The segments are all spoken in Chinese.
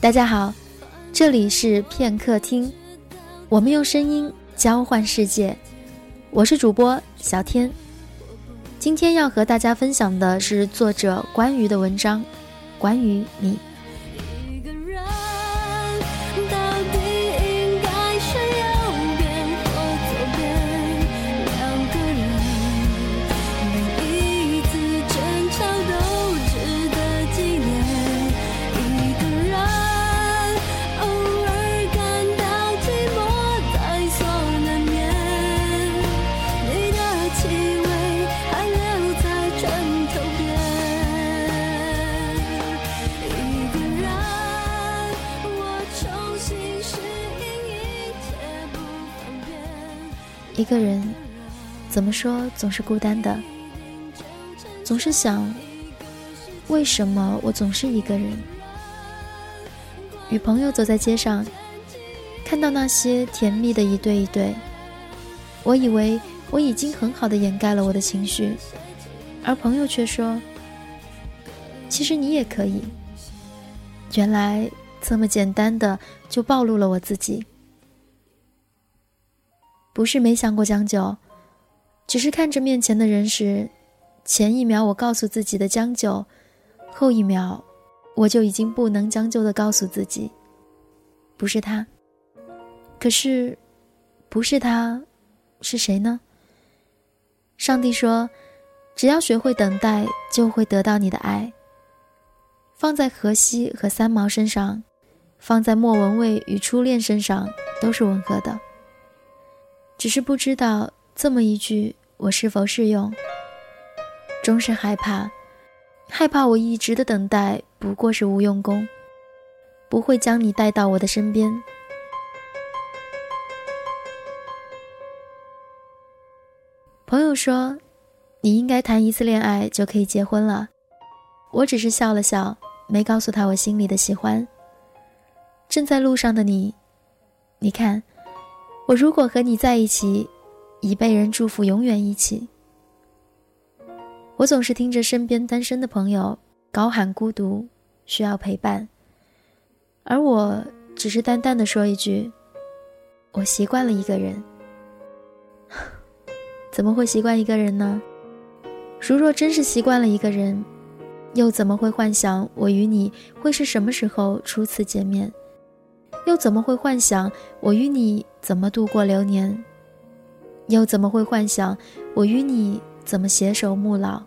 大家好，这里是片刻听，我们用声音交换世界，我是主播小天。今天要和大家分享的是作者关于的文章，关于你。一个人，怎么说总是孤单的，总是想，为什么我总是一个人？与朋友走在街上，看到那些甜蜜的一对一对，我以为我已经很好的掩盖了我的情绪，而朋友却说，其实你也可以。原来这么简单的就暴露了我自己。不是没想过将就，只是看着面前的人时，前一秒我告诉自己的将就，后一秒我就已经不能将就的告诉自己，不是他。可是，不是他，是谁呢？上帝说，只要学会等待，就会得到你的爱。放在荷西和三毛身上，放在莫文蔚与初恋身上，都是吻合的。只是不知道这么一句我是否适用。终是害怕，害怕我一直的等待不过是无用功，不会将你带到我的身边。朋友说，你应该谈一次恋爱就可以结婚了。我只是笑了笑，没告诉他我心里的喜欢。正在路上的你，你看。我如果和你在一起，已被人祝福永远一起。我总是听着身边单身的朋友高喊孤独，需要陪伴，而我只是淡淡的说一句：“我习惯了一个人。”怎么会习惯一个人呢？如若真是习惯了一个人，又怎么会幻想我与你会是什么时候初次见面？又怎么会幻想我与你怎么度过流年？又怎么会幻想我与你怎么携手暮老？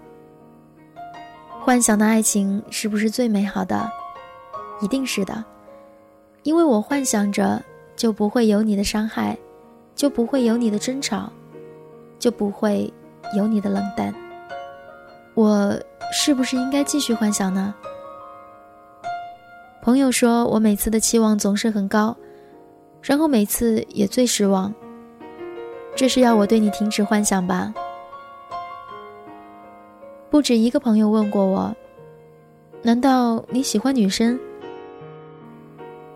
幻想的爱情是不是最美好的？一定是的，因为我幻想着，就不会有你的伤害，就不会有你的争吵，就不会有你的冷淡。我是不是应该继续幻想呢？朋友说我每次的期望总是很高，然后每次也最失望。这是要我对你停止幻想吧？不止一个朋友问过我，难道你喜欢女生？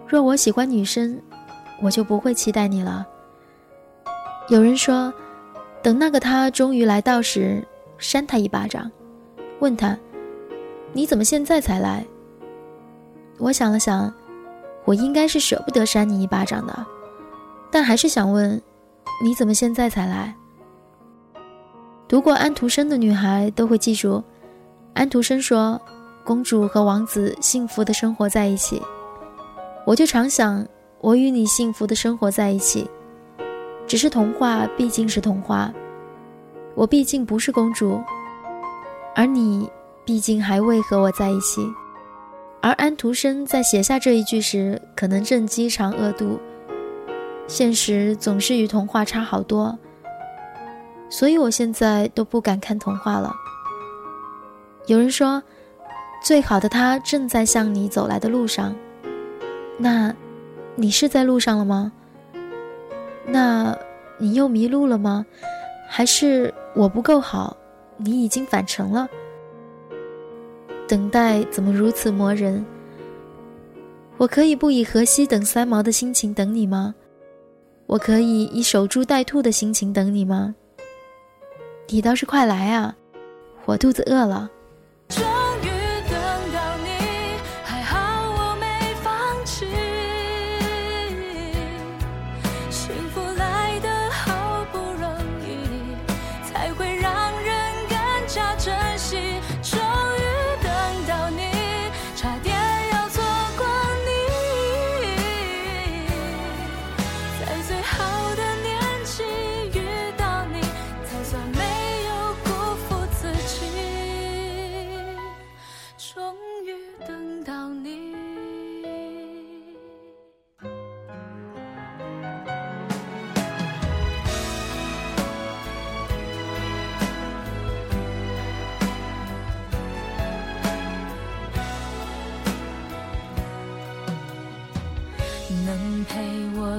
若我喜欢女生，我就不会期待你了。有人说，等那个他终于来到时，扇他一巴掌，问他，你怎么现在才来？我想了想，我应该是舍不得扇你一巴掌的，但还是想问，你怎么现在才来？读过安徒生的女孩都会记住，安徒生说，公主和王子幸福的生活在一起。我就常想，我与你幸福的生活在一起，只是童话毕竟是童话，我毕竟不是公主，而你毕竟还未和我在一起。而安徒生在写下这一句时，可能正饥肠饿肚。现实总是与童话差好多，所以我现在都不敢看童话了。有人说，最好的他正在向你走来的路上，那，你是在路上了吗？那，你又迷路了吗？还是我不够好，你已经返程了？等待怎么如此磨人？我可以不以荷西等三毛的心情等你吗？我可以以守株待兔的心情等你吗？你倒是快来啊！我肚子饿了。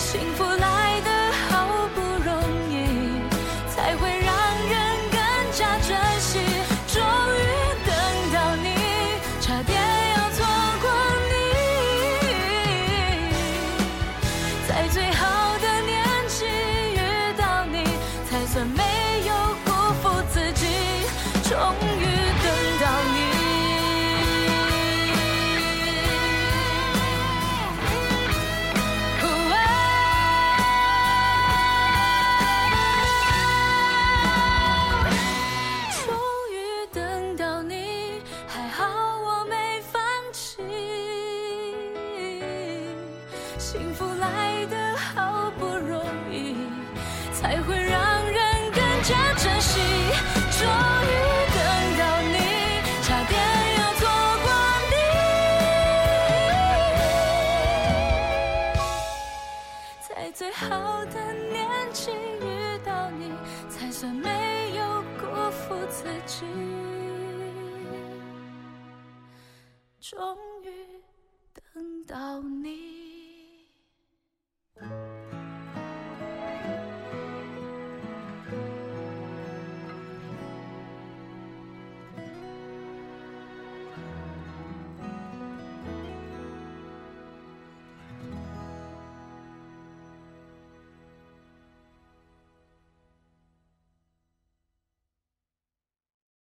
幸福人更加珍惜。终于等到你，差点要错过你，在最好的年纪遇到你，才算没有辜负自己。终于等到你。